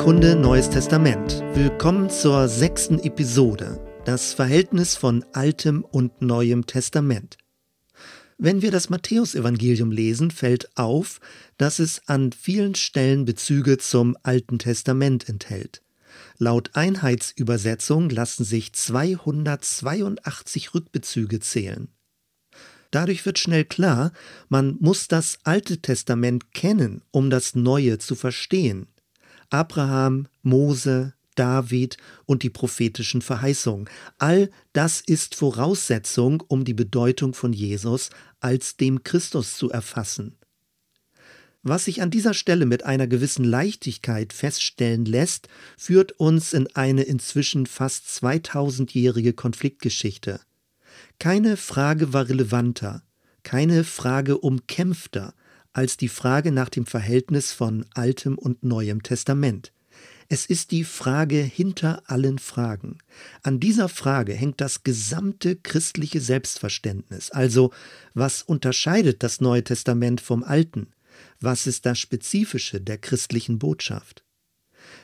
Bibelkunde Neues Testament. Willkommen zur sechsten Episode. Das Verhältnis von Altem und Neuem Testament. Wenn wir das Matthäusevangelium lesen, fällt auf, dass es an vielen Stellen Bezüge zum Alten Testament enthält. Laut Einheitsübersetzung lassen sich 282 Rückbezüge zählen. Dadurch wird schnell klar, man muss das Alte Testament kennen, um das Neue zu verstehen. Abraham, Mose, David und die prophetischen Verheißungen. All das ist Voraussetzung, um die Bedeutung von Jesus als dem Christus zu erfassen. Was sich an dieser Stelle mit einer gewissen Leichtigkeit feststellen lässt, führt uns in eine inzwischen fast 2000-jährige Konfliktgeschichte. Keine Frage war relevanter, keine Frage umkämpfter als die Frage nach dem Verhältnis von Altem und Neuem Testament. Es ist die Frage hinter allen Fragen. An dieser Frage hängt das gesamte christliche Selbstverständnis. Also, was unterscheidet das Neue Testament vom Alten? Was ist das Spezifische der christlichen Botschaft?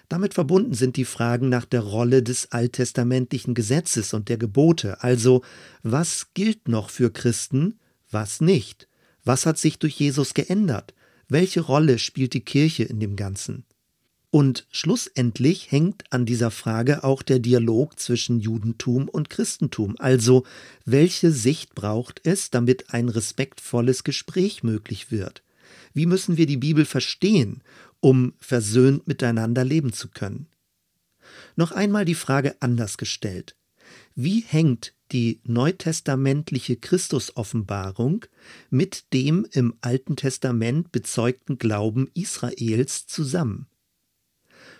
Damit verbunden sind die Fragen nach der Rolle des alttestamentlichen Gesetzes und der Gebote, also was gilt noch für Christen, was nicht, was hat sich durch Jesus geändert, welche Rolle spielt die Kirche in dem Ganzen. Und schlussendlich hängt an dieser Frage auch der Dialog zwischen Judentum und Christentum, also welche Sicht braucht es, damit ein respektvolles Gespräch möglich wird. Wie müssen wir die Bibel verstehen, um versöhnt miteinander leben zu können? Noch einmal die Frage anders gestellt. Wie hängt die neutestamentliche Christusoffenbarung mit dem im Alten Testament bezeugten Glauben Israels zusammen?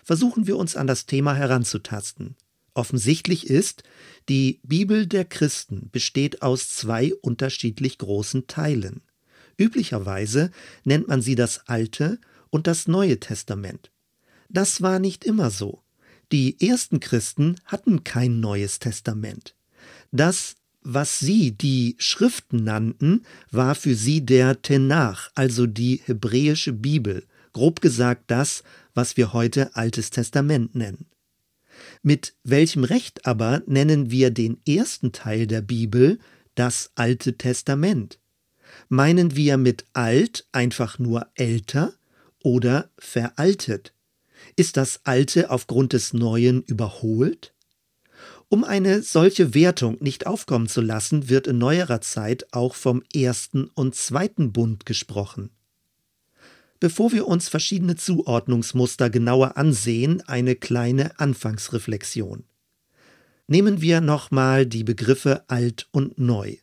Versuchen wir uns an das Thema heranzutasten. Offensichtlich ist, die Bibel der Christen besteht aus zwei unterschiedlich großen Teilen. Üblicherweise nennt man sie das Alte und das Neue Testament. Das war nicht immer so. Die ersten Christen hatten kein Neues Testament. Das, was sie die Schriften nannten, war für sie der Tenach, also die hebräische Bibel, grob gesagt das, was wir heute Altes Testament nennen. Mit welchem Recht aber nennen wir den ersten Teil der Bibel das Alte Testament? Meinen wir mit alt einfach nur älter oder veraltet? Ist das Alte aufgrund des Neuen überholt? Um eine solche Wertung nicht aufkommen zu lassen, wird in neuerer Zeit auch vom ersten und zweiten Bund gesprochen. Bevor wir uns verschiedene Zuordnungsmuster genauer ansehen, eine kleine Anfangsreflexion. Nehmen wir nochmal die Begriffe alt und neu.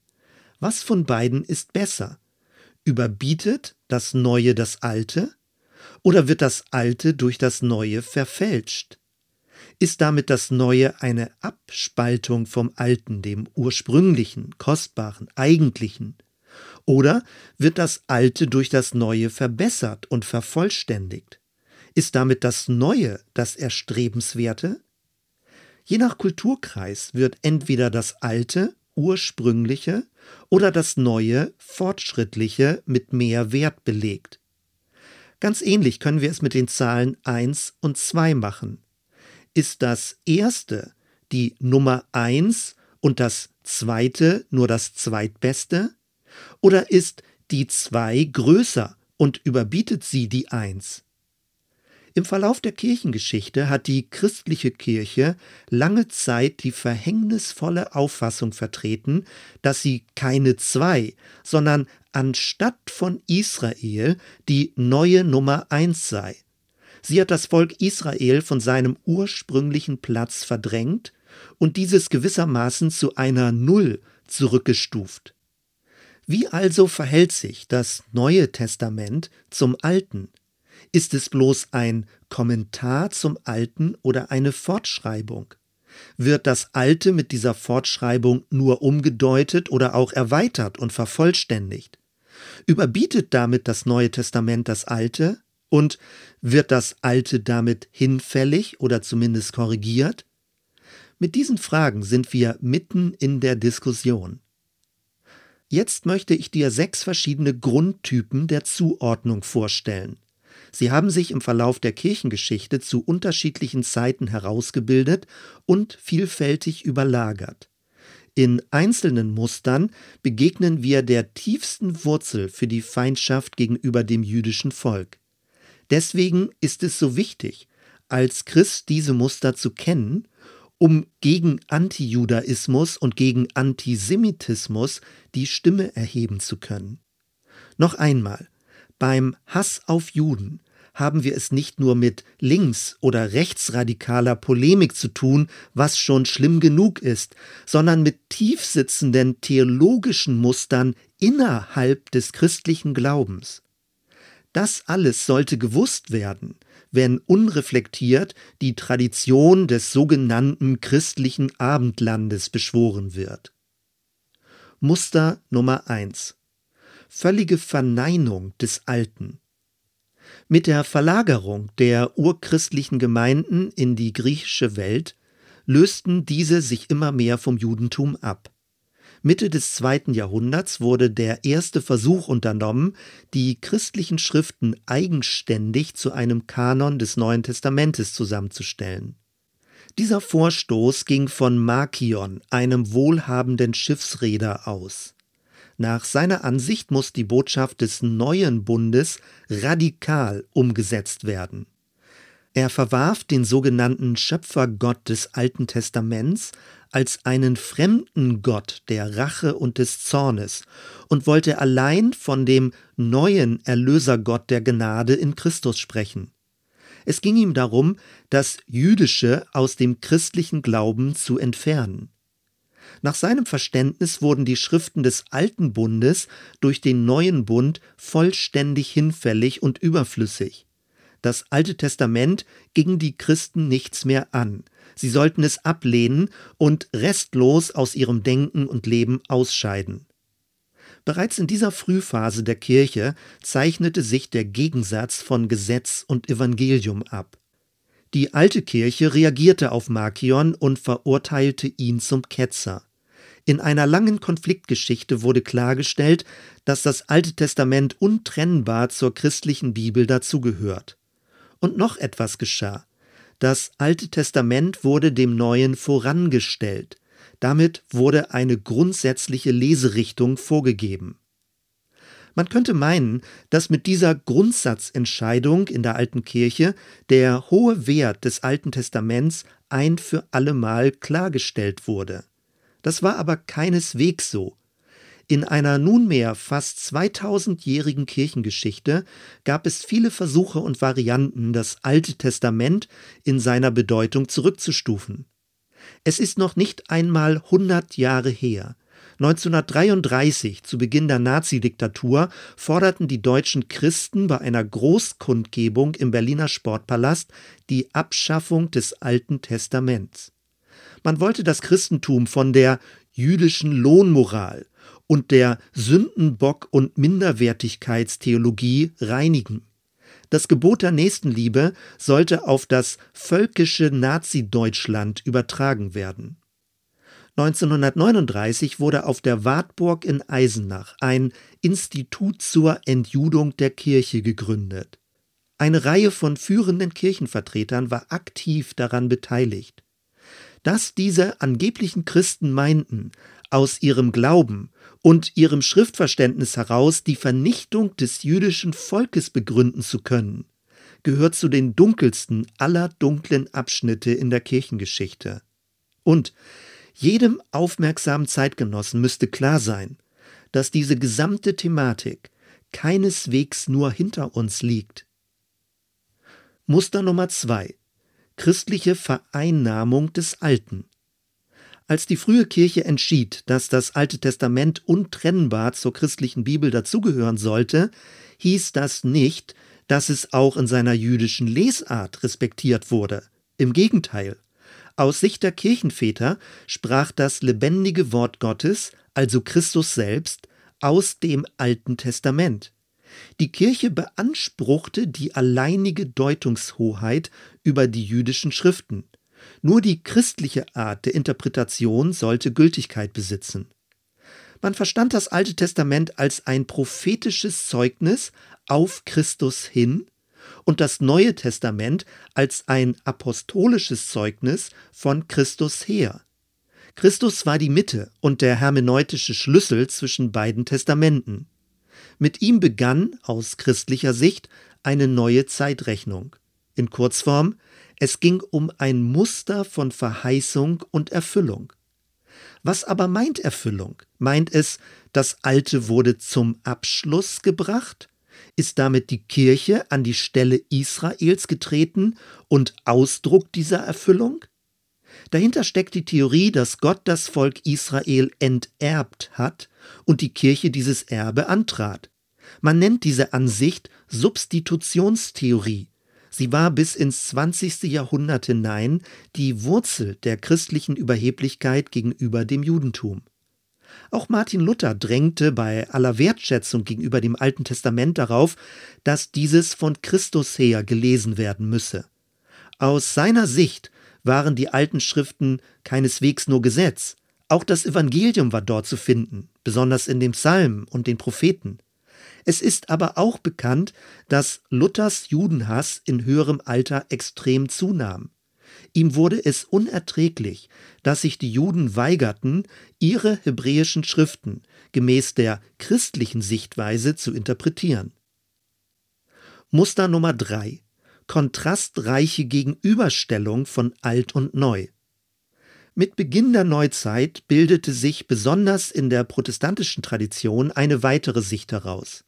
Was von beiden ist besser? Überbietet das Neue das Alte? Oder wird das Alte durch das Neue verfälscht? Ist damit das Neue eine Abspaltung vom Alten, dem ursprünglichen, kostbaren, eigentlichen? Oder wird das Alte durch das Neue verbessert und vervollständigt? Ist damit das Neue das Erstrebenswerte? Je nach Kulturkreis wird entweder das Alte, Ursprüngliche oder das Neue, Fortschrittliche mit mehr Wert belegt. Ganz ähnlich können wir es mit den Zahlen 1 und 2 machen. Ist das erste die Nummer 1 und das zweite nur das zweitbeste? Oder ist die 2 größer und überbietet sie die 1? Im Verlauf der Kirchengeschichte hat die christliche Kirche lange Zeit die verhängnisvolle Auffassung vertreten, dass sie keine zwei, sondern anstatt von Israel die neue Nummer eins sei. Sie hat das Volk Israel von seinem ursprünglichen Platz verdrängt und dieses gewissermaßen zu einer Null zurückgestuft. Wie also verhält sich das Neue Testament zum Alten? Ist es bloß ein Kommentar zum Alten oder eine Fortschreibung? Wird das Alte mit dieser Fortschreibung nur umgedeutet oder auch erweitert und vervollständigt? Überbietet damit das Neue Testament das Alte? Und wird das Alte damit hinfällig oder zumindest korrigiert? Mit diesen Fragen sind wir mitten in der Diskussion. Jetzt möchte ich dir sechs verschiedene Grundtypen der Zuordnung vorstellen. Sie haben sich im Verlauf der Kirchengeschichte zu unterschiedlichen Zeiten herausgebildet und vielfältig überlagert. In einzelnen Mustern begegnen wir der tiefsten Wurzel für die Feindschaft gegenüber dem jüdischen Volk. Deswegen ist es so wichtig, als Christ diese Muster zu kennen, um gegen Antijudaismus und gegen Antisemitismus die Stimme erheben zu können. Noch einmal, beim Hass auf Juden haben wir es nicht nur mit links- oder rechtsradikaler Polemik zu tun, was schon schlimm genug ist, sondern mit tiefsitzenden theologischen Mustern innerhalb des christlichen Glaubens. Das alles sollte gewusst werden, wenn unreflektiert die Tradition des sogenannten christlichen Abendlandes beschworen wird. Muster Nummer 1 völlige Verneinung des Alten. Mit der Verlagerung der urchristlichen Gemeinden in die griechische Welt lösten diese sich immer mehr vom Judentum ab. Mitte des zweiten Jahrhunderts wurde der erste Versuch unternommen, die christlichen Schriften eigenständig zu einem Kanon des Neuen Testamentes zusammenzustellen. Dieser Vorstoß ging von Markion, einem wohlhabenden Schiffsreeder, aus. Nach seiner Ansicht muss die Botschaft des neuen Bundes radikal umgesetzt werden. Er verwarf den sogenannten Schöpfergott des Alten Testaments als einen fremden Gott der Rache und des Zornes und wollte allein von dem neuen Erlösergott der Gnade in Christus sprechen. Es ging ihm darum, das Jüdische aus dem christlichen Glauben zu entfernen. Nach seinem Verständnis wurden die Schriften des Alten Bundes durch den neuen Bund vollständig hinfällig und überflüssig. Das Alte Testament ging die Christen nichts mehr an. Sie sollten es ablehnen und restlos aus ihrem Denken und Leben ausscheiden. Bereits in dieser Frühphase der Kirche zeichnete sich der Gegensatz von Gesetz und Evangelium ab. Die alte Kirche reagierte auf Markion und verurteilte ihn zum Ketzer. In einer langen Konfliktgeschichte wurde klargestellt, dass das Alte Testament untrennbar zur christlichen Bibel dazugehört. Und noch etwas geschah. Das Alte Testament wurde dem Neuen vorangestellt. Damit wurde eine grundsätzliche Leserichtung vorgegeben. Man könnte meinen, dass mit dieser Grundsatzentscheidung in der alten Kirche der hohe Wert des Alten Testaments ein für allemal klargestellt wurde. Das war aber keineswegs so. In einer nunmehr fast 2000-jährigen Kirchengeschichte gab es viele Versuche und Varianten, das Alte Testament in seiner Bedeutung zurückzustufen. Es ist noch nicht einmal 100 Jahre her, 1933, zu Beginn der Nazidiktatur, forderten die deutschen Christen bei einer Großkundgebung im Berliner Sportpalast die Abschaffung des Alten Testaments. Man wollte das Christentum von der jüdischen Lohnmoral und der Sündenbock- und Minderwertigkeitstheologie reinigen. Das Gebot der Nächstenliebe sollte auf das völkische Nazi-Deutschland übertragen werden. 1939 wurde auf der Wartburg in Eisenach ein Institut zur Entjudung der Kirche gegründet. Eine Reihe von führenden Kirchenvertretern war aktiv daran beteiligt. Dass diese angeblichen Christen meinten, aus ihrem Glauben und ihrem Schriftverständnis heraus die Vernichtung des jüdischen Volkes begründen zu können, gehört zu den dunkelsten aller dunklen Abschnitte in der Kirchengeschichte. Und jedem aufmerksamen Zeitgenossen müsste klar sein, dass diese gesamte Thematik keineswegs nur hinter uns liegt. Muster Nummer zwei: Christliche Vereinnahmung des Alten. Als die frühe Kirche entschied, dass das Alte Testament untrennbar zur christlichen Bibel dazugehören sollte, hieß das nicht, dass es auch in seiner jüdischen Lesart respektiert wurde. Im Gegenteil. Aus Sicht der Kirchenväter sprach das lebendige Wort Gottes, also Christus selbst, aus dem Alten Testament. Die Kirche beanspruchte die alleinige Deutungshoheit über die jüdischen Schriften. Nur die christliche Art der Interpretation sollte Gültigkeit besitzen. Man verstand das Alte Testament als ein prophetisches Zeugnis auf Christus hin und das Neue Testament als ein apostolisches Zeugnis von Christus her. Christus war die Mitte und der hermeneutische Schlüssel zwischen beiden Testamenten. Mit ihm begann, aus christlicher Sicht, eine neue Zeitrechnung. In Kurzform, es ging um ein Muster von Verheißung und Erfüllung. Was aber meint Erfüllung? Meint es, das Alte wurde zum Abschluss gebracht? Ist damit die Kirche an die Stelle Israels getreten und Ausdruck dieser Erfüllung? Dahinter steckt die Theorie, dass Gott das Volk Israel enterbt hat und die Kirche dieses Erbe antrat. Man nennt diese Ansicht Substitutionstheorie. Sie war bis ins 20. Jahrhundert hinein die Wurzel der christlichen Überheblichkeit gegenüber dem Judentum. Auch Martin Luther drängte bei aller Wertschätzung gegenüber dem Alten Testament darauf, dass dieses von Christus her gelesen werden müsse. Aus seiner Sicht waren die alten Schriften keineswegs nur Gesetz, auch das Evangelium war dort zu finden, besonders in dem Psalm und den Propheten. Es ist aber auch bekannt, dass Luthers Judenhass in höherem Alter extrem zunahm. Ihm wurde es unerträglich, dass sich die Juden weigerten, ihre hebräischen Schriften gemäß der christlichen Sichtweise zu interpretieren. Muster Nummer drei: Kontrastreiche Gegenüberstellung von Alt und Neu. Mit Beginn der Neuzeit bildete sich besonders in der protestantischen Tradition eine weitere Sicht heraus.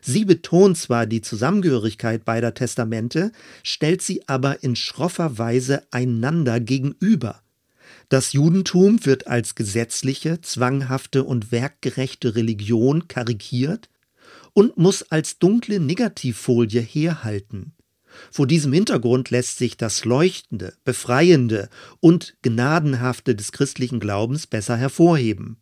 Sie betont zwar die Zusammengehörigkeit beider Testamente, stellt sie aber in schroffer Weise einander gegenüber. Das Judentum wird als gesetzliche, zwanghafte und werkgerechte Religion karikiert und muss als dunkle Negativfolie herhalten. Vor diesem Hintergrund lässt sich das Leuchtende, Befreiende und Gnadenhafte des christlichen Glaubens besser hervorheben.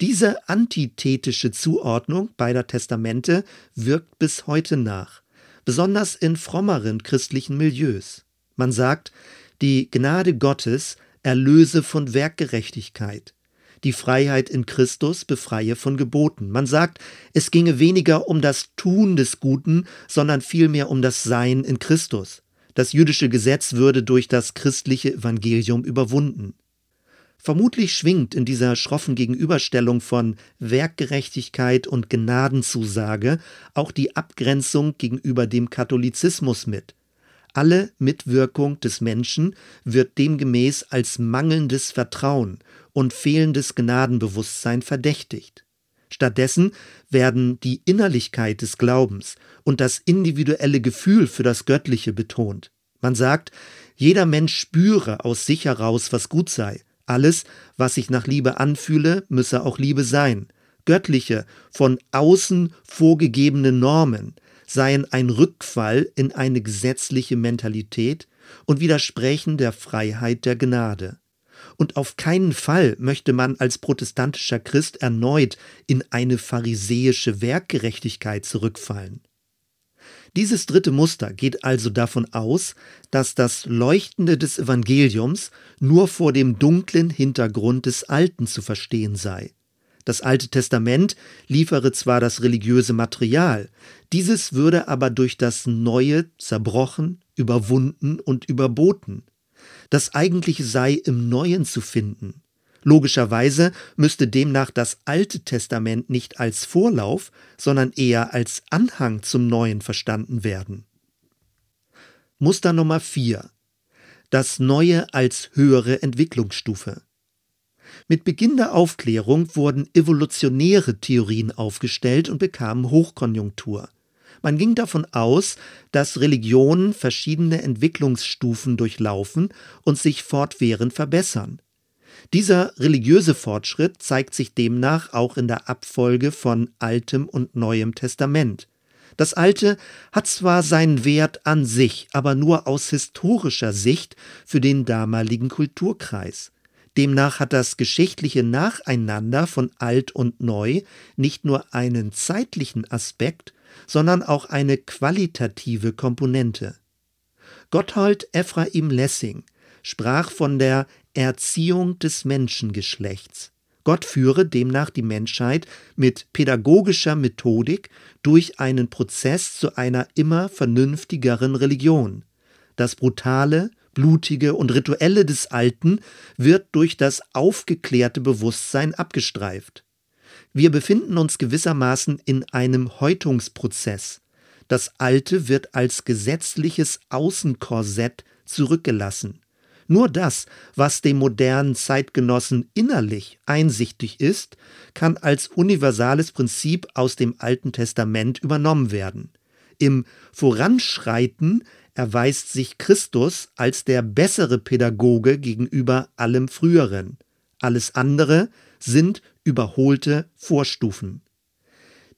Diese antithetische Zuordnung beider Testamente wirkt bis heute nach, besonders in frommeren christlichen Milieus. Man sagt, die Gnade Gottes erlöse von Werkgerechtigkeit. Die Freiheit in Christus befreie von Geboten. Man sagt, es ginge weniger um das Tun des Guten, sondern vielmehr um das Sein in Christus. Das jüdische Gesetz würde durch das christliche Evangelium überwunden. Vermutlich schwingt in dieser schroffen Gegenüberstellung von Werkgerechtigkeit und Gnadenzusage auch die Abgrenzung gegenüber dem Katholizismus mit. Alle Mitwirkung des Menschen wird demgemäß als mangelndes Vertrauen und fehlendes Gnadenbewusstsein verdächtigt. Stattdessen werden die Innerlichkeit des Glaubens und das individuelle Gefühl für das Göttliche betont. Man sagt, jeder Mensch spüre aus sich heraus, was gut sei, alles, was sich nach Liebe anfühle, müsse auch Liebe sein. Göttliche, von außen vorgegebene Normen seien ein Rückfall in eine gesetzliche Mentalität und widersprechen der Freiheit der Gnade. Und auf keinen Fall möchte man als protestantischer Christ erneut in eine pharisäische Werkgerechtigkeit zurückfallen. Dieses dritte Muster geht also davon aus, dass das Leuchtende des Evangeliums nur vor dem dunklen Hintergrund des Alten zu verstehen sei. Das Alte Testament liefere zwar das religiöse Material, dieses würde aber durch das Neue zerbrochen, überwunden und überboten. Das Eigentliche sei im Neuen zu finden. Logischerweise müsste demnach das Alte Testament nicht als Vorlauf, sondern eher als Anhang zum Neuen verstanden werden. Muster Nummer 4. Das Neue als höhere Entwicklungsstufe. Mit Beginn der Aufklärung wurden evolutionäre Theorien aufgestellt und bekamen Hochkonjunktur. Man ging davon aus, dass Religionen verschiedene Entwicklungsstufen durchlaufen und sich fortwährend verbessern. Dieser religiöse Fortschritt zeigt sich demnach auch in der Abfolge von Altem und Neuem Testament. Das Alte hat zwar seinen Wert an sich, aber nur aus historischer Sicht für den damaligen Kulturkreis. Demnach hat das geschichtliche Nacheinander von Alt und Neu nicht nur einen zeitlichen Aspekt, sondern auch eine qualitative Komponente. Gotthold Ephraim Lessing sprach von der Erziehung des Menschengeschlechts. Gott führe demnach die Menschheit mit pädagogischer Methodik durch einen Prozess zu einer immer vernünftigeren Religion. Das Brutale, Blutige und Rituelle des Alten wird durch das aufgeklärte Bewusstsein abgestreift. Wir befinden uns gewissermaßen in einem Häutungsprozess. Das Alte wird als gesetzliches Außenkorsett zurückgelassen. Nur das, was dem modernen Zeitgenossen innerlich einsichtig ist, kann als universales Prinzip aus dem Alten Testament übernommen werden. Im Voranschreiten erweist sich Christus als der bessere Pädagoge gegenüber allem Früheren. Alles andere sind überholte Vorstufen.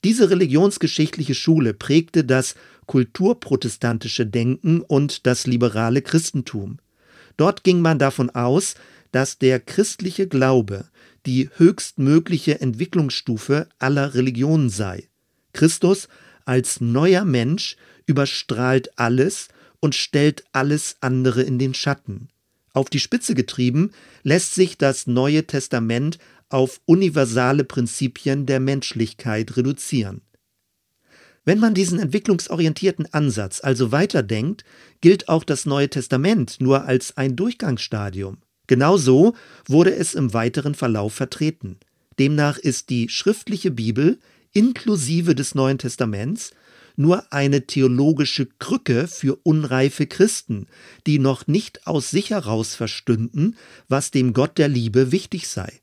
Diese religionsgeschichtliche Schule prägte das kulturprotestantische Denken und das liberale Christentum. Dort ging man davon aus, dass der christliche Glaube die höchstmögliche Entwicklungsstufe aller Religionen sei. Christus als neuer Mensch überstrahlt alles und stellt alles andere in den Schatten. Auf die Spitze getrieben lässt sich das Neue Testament auf universale Prinzipien der Menschlichkeit reduzieren. Wenn man diesen entwicklungsorientierten Ansatz also weiterdenkt, gilt auch das Neue Testament nur als ein Durchgangsstadium. Genauso wurde es im weiteren Verlauf vertreten. Demnach ist die schriftliche Bibel inklusive des Neuen Testaments nur eine theologische Krücke für unreife Christen, die noch nicht aus sich heraus verstünden, was dem Gott der Liebe wichtig sei.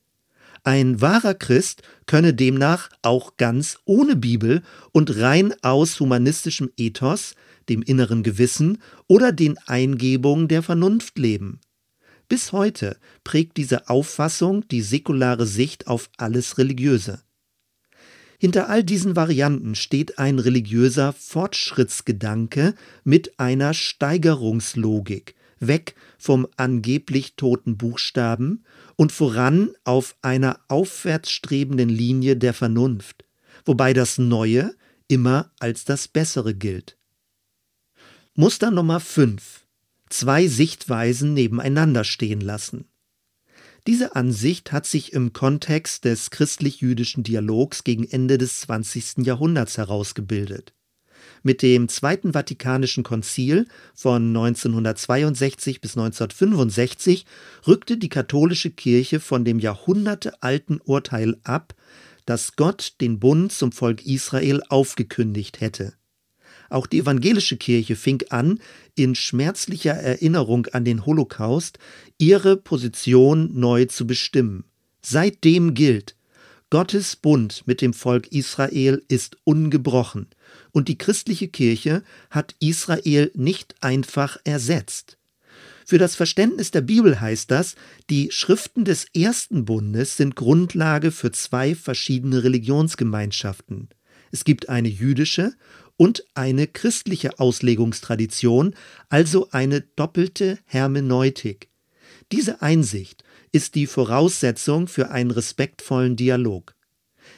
Ein wahrer Christ könne demnach auch ganz ohne Bibel und rein aus humanistischem Ethos, dem inneren Gewissen oder den Eingebungen der Vernunft leben. Bis heute prägt diese Auffassung die säkulare Sicht auf alles Religiöse. Hinter all diesen Varianten steht ein religiöser Fortschrittsgedanke mit einer Steigerungslogik, weg vom angeblich toten Buchstaben und voran auf einer aufwärtsstrebenden Linie der Vernunft, wobei das Neue immer als das Bessere gilt. Muster Nummer 5. Zwei Sichtweisen nebeneinander stehen lassen. Diese Ansicht hat sich im Kontext des christlich-jüdischen Dialogs gegen Ende des 20. Jahrhunderts herausgebildet. Mit dem Zweiten Vatikanischen Konzil von 1962 bis 1965 rückte die katholische Kirche von dem jahrhundertealten Urteil ab, dass Gott den Bund zum Volk Israel aufgekündigt hätte. Auch die evangelische Kirche fing an, in schmerzlicher Erinnerung an den Holocaust ihre Position neu zu bestimmen. Seitdem gilt, Gottes Bund mit dem Volk Israel ist ungebrochen und die christliche Kirche hat Israel nicht einfach ersetzt. Für das Verständnis der Bibel heißt das, die Schriften des ersten Bundes sind Grundlage für zwei verschiedene Religionsgemeinschaften. Es gibt eine jüdische und eine christliche Auslegungstradition, also eine doppelte Hermeneutik. Diese Einsicht ist die Voraussetzung für einen respektvollen Dialog.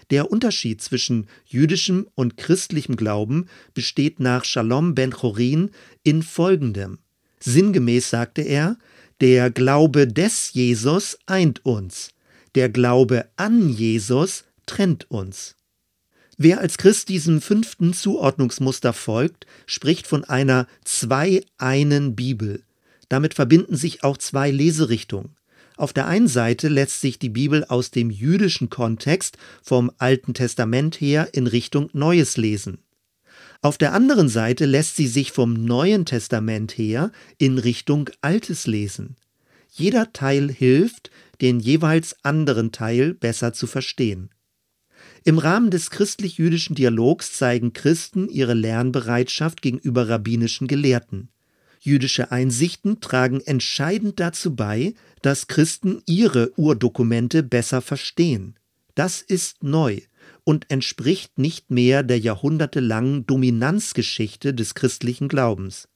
Der Unterschied zwischen jüdischem und christlichem Glauben besteht nach Shalom ben Chorin in folgendem. Sinngemäß sagte er, der Glaube des Jesus eint uns, der Glaube an Jesus trennt uns. Wer als Christ diesem fünften Zuordnungsmuster folgt, spricht von einer zwei-einen Bibel. Damit verbinden sich auch zwei Leserichtungen. Auf der einen Seite lässt sich die Bibel aus dem jüdischen Kontext vom Alten Testament her in Richtung Neues lesen. Auf der anderen Seite lässt sie sich vom Neuen Testament her in Richtung Altes lesen. Jeder Teil hilft, den jeweils anderen Teil besser zu verstehen. Im Rahmen des christlich-jüdischen Dialogs zeigen Christen ihre Lernbereitschaft gegenüber rabbinischen Gelehrten. Jüdische Einsichten tragen entscheidend dazu bei, dass Christen ihre Urdokumente besser verstehen. Das ist neu und entspricht nicht mehr der jahrhundertelangen Dominanzgeschichte des christlichen Glaubens.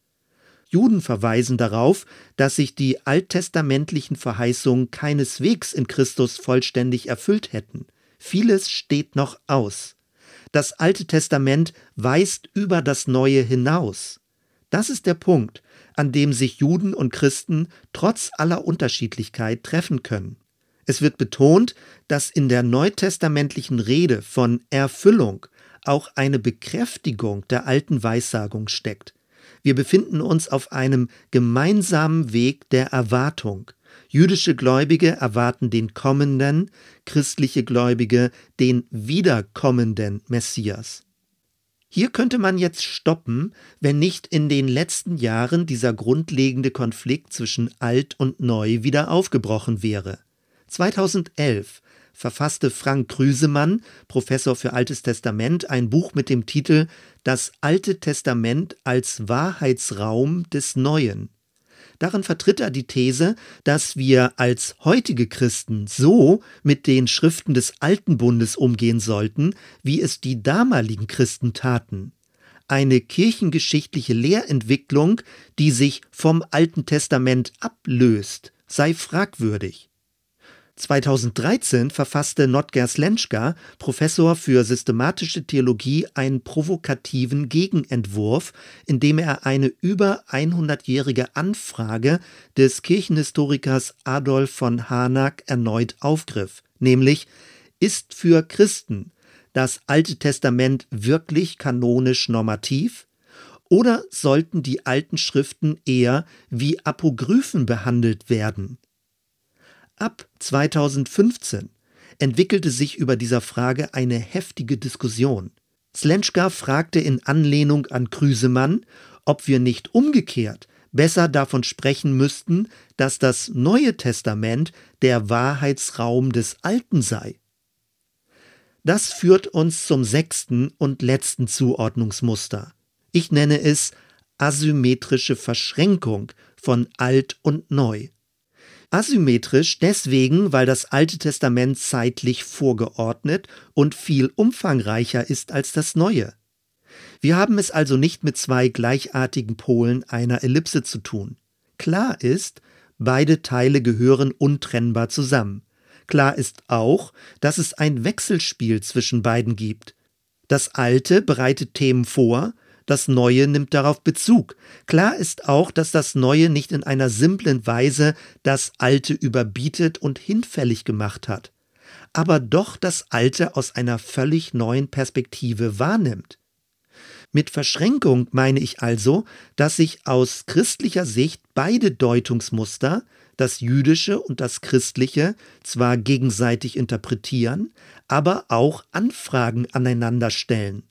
Juden verweisen darauf, dass sich die alttestamentlichen Verheißungen keineswegs in Christus vollständig erfüllt hätten. Vieles steht noch aus. Das Alte Testament weist über das Neue hinaus. Das ist der Punkt, an dem sich Juden und Christen trotz aller Unterschiedlichkeit treffen können. Es wird betont, dass in der neutestamentlichen Rede von Erfüllung auch eine Bekräftigung der alten Weissagung steckt. Wir befinden uns auf einem gemeinsamen Weg der Erwartung. Jüdische Gläubige erwarten den kommenden, christliche Gläubige den wiederkommenden Messias. Hier könnte man jetzt stoppen, wenn nicht in den letzten Jahren dieser grundlegende Konflikt zwischen alt und neu wieder aufgebrochen wäre. 2011 verfasste Frank Krüsemann, Professor für Altes Testament, ein Buch mit dem Titel Das Alte Testament als Wahrheitsraum des Neuen. Darin vertritt er die These, dass wir als heutige Christen so mit den Schriften des Alten Bundes umgehen sollten, wie es die damaligen Christen taten. Eine kirchengeschichtliche Lehrentwicklung, die sich vom Alten Testament ablöst, sei fragwürdig. 2013 verfasste Notger Slenschka, Professor für systematische Theologie, einen provokativen Gegenentwurf, in dem er eine über 100-jährige Anfrage des Kirchenhistorikers Adolf von Harnack erneut aufgriff, nämlich ist für Christen das Alte Testament wirklich kanonisch normativ? Oder sollten die alten Schriften eher wie Apogryphen behandelt werden? Ab 2015 entwickelte sich über dieser Frage eine heftige Diskussion. Slenschka fragte in Anlehnung an Krüsemann, ob wir nicht umgekehrt besser davon sprechen müssten, dass das Neue Testament der Wahrheitsraum des Alten sei. Das führt uns zum sechsten und letzten Zuordnungsmuster. Ich nenne es asymmetrische Verschränkung von alt und neu. Asymmetrisch deswegen, weil das Alte Testament zeitlich vorgeordnet und viel umfangreicher ist als das Neue. Wir haben es also nicht mit zwei gleichartigen Polen einer Ellipse zu tun. Klar ist, beide Teile gehören untrennbar zusammen. Klar ist auch, dass es ein Wechselspiel zwischen beiden gibt. Das Alte bereitet Themen vor, das Neue nimmt darauf Bezug. Klar ist auch, dass das Neue nicht in einer simplen Weise das Alte überbietet und hinfällig gemacht hat, aber doch das Alte aus einer völlig neuen Perspektive wahrnimmt. Mit Verschränkung meine ich also, dass sich aus christlicher Sicht beide Deutungsmuster, das jüdische und das christliche, zwar gegenseitig interpretieren, aber auch Anfragen aneinander stellen.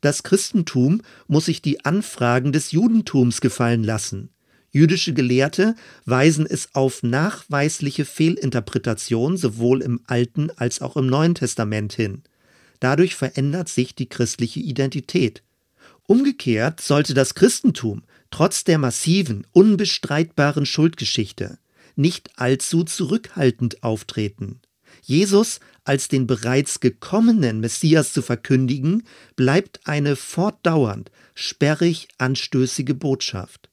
Das Christentum muss sich die Anfragen des Judentums gefallen lassen. Jüdische Gelehrte weisen es auf nachweisliche Fehlinterpretation sowohl im Alten als auch im Neuen Testament hin. Dadurch verändert sich die christliche Identität. Umgekehrt sollte das Christentum trotz der massiven, unbestreitbaren Schuldgeschichte nicht allzu zurückhaltend auftreten. Jesus als den bereits gekommenen Messias zu verkündigen, bleibt eine fortdauernd sperrig anstößige Botschaft.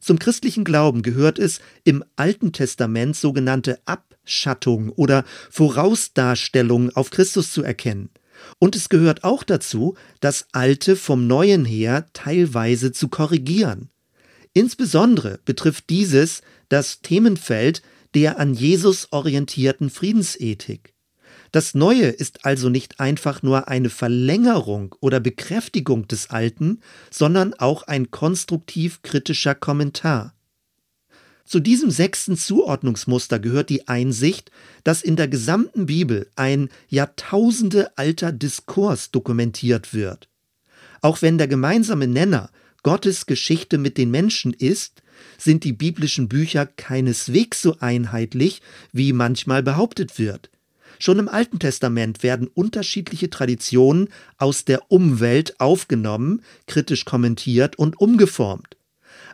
Zum christlichen Glauben gehört es, im Alten Testament sogenannte Abschattung oder Vorausdarstellung auf Christus zu erkennen. Und es gehört auch dazu, das Alte vom Neuen her teilweise zu korrigieren. Insbesondere betrifft dieses das Themenfeld der an Jesus orientierten Friedensethik. Das Neue ist also nicht einfach nur eine Verlängerung oder Bekräftigung des Alten, sondern auch ein konstruktiv kritischer Kommentar. Zu diesem sechsten Zuordnungsmuster gehört die Einsicht, dass in der gesamten Bibel ein Jahrtausende alter Diskurs dokumentiert wird. Auch wenn der gemeinsame Nenner Gottes Geschichte mit den Menschen ist, sind die biblischen Bücher keineswegs so einheitlich, wie manchmal behauptet wird. Schon im Alten Testament werden unterschiedliche Traditionen aus der Umwelt aufgenommen, kritisch kommentiert und umgeformt.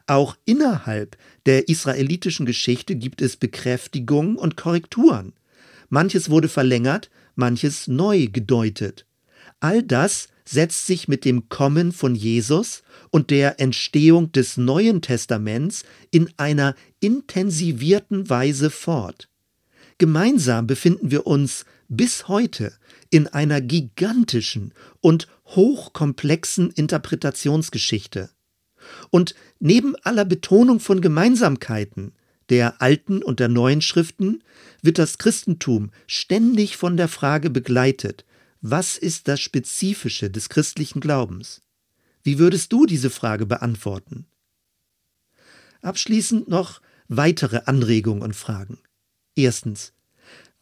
Auch innerhalb der israelitischen Geschichte gibt es Bekräftigungen und Korrekturen. Manches wurde verlängert, manches neu gedeutet. All das setzt sich mit dem Kommen von Jesus und der Entstehung des Neuen Testaments in einer intensivierten Weise fort. Gemeinsam befinden wir uns bis heute in einer gigantischen und hochkomplexen Interpretationsgeschichte. Und neben aller Betonung von Gemeinsamkeiten der alten und der neuen Schriften wird das Christentum ständig von der Frage begleitet, was ist das Spezifische des christlichen Glaubens? Wie würdest du diese Frage beantworten? Abschließend noch weitere Anregungen und Fragen. Erstens.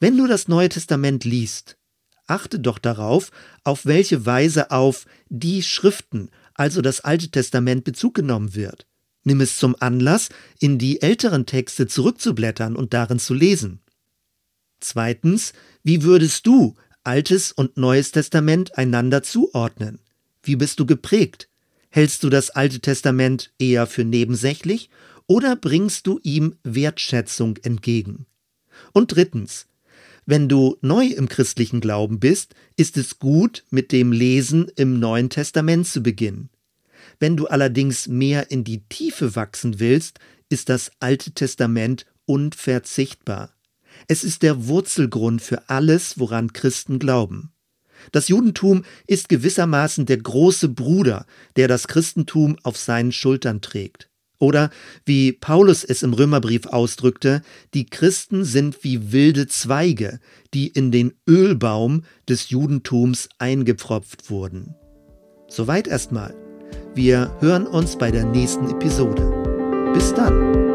Wenn du das Neue Testament liest, achte doch darauf, auf welche Weise auf die Schriften, also das Alte Testament, Bezug genommen wird. Nimm es zum Anlass, in die älteren Texte zurückzublättern und darin zu lesen. Zweitens, wie würdest du Altes und Neues Testament einander zuordnen? Wie bist du geprägt? Hältst du das Alte Testament eher für nebensächlich oder bringst du ihm Wertschätzung entgegen? Und drittens, wenn du neu im christlichen Glauben bist, ist es gut, mit dem Lesen im Neuen Testament zu beginnen. Wenn du allerdings mehr in die Tiefe wachsen willst, ist das Alte Testament unverzichtbar. Es ist der Wurzelgrund für alles, woran Christen glauben. Das Judentum ist gewissermaßen der große Bruder, der das Christentum auf seinen Schultern trägt. Oder wie Paulus es im Römerbrief ausdrückte, die Christen sind wie wilde Zweige, die in den Ölbaum des Judentums eingepfropft wurden. Soweit erstmal. Wir hören uns bei der nächsten Episode. Bis dann.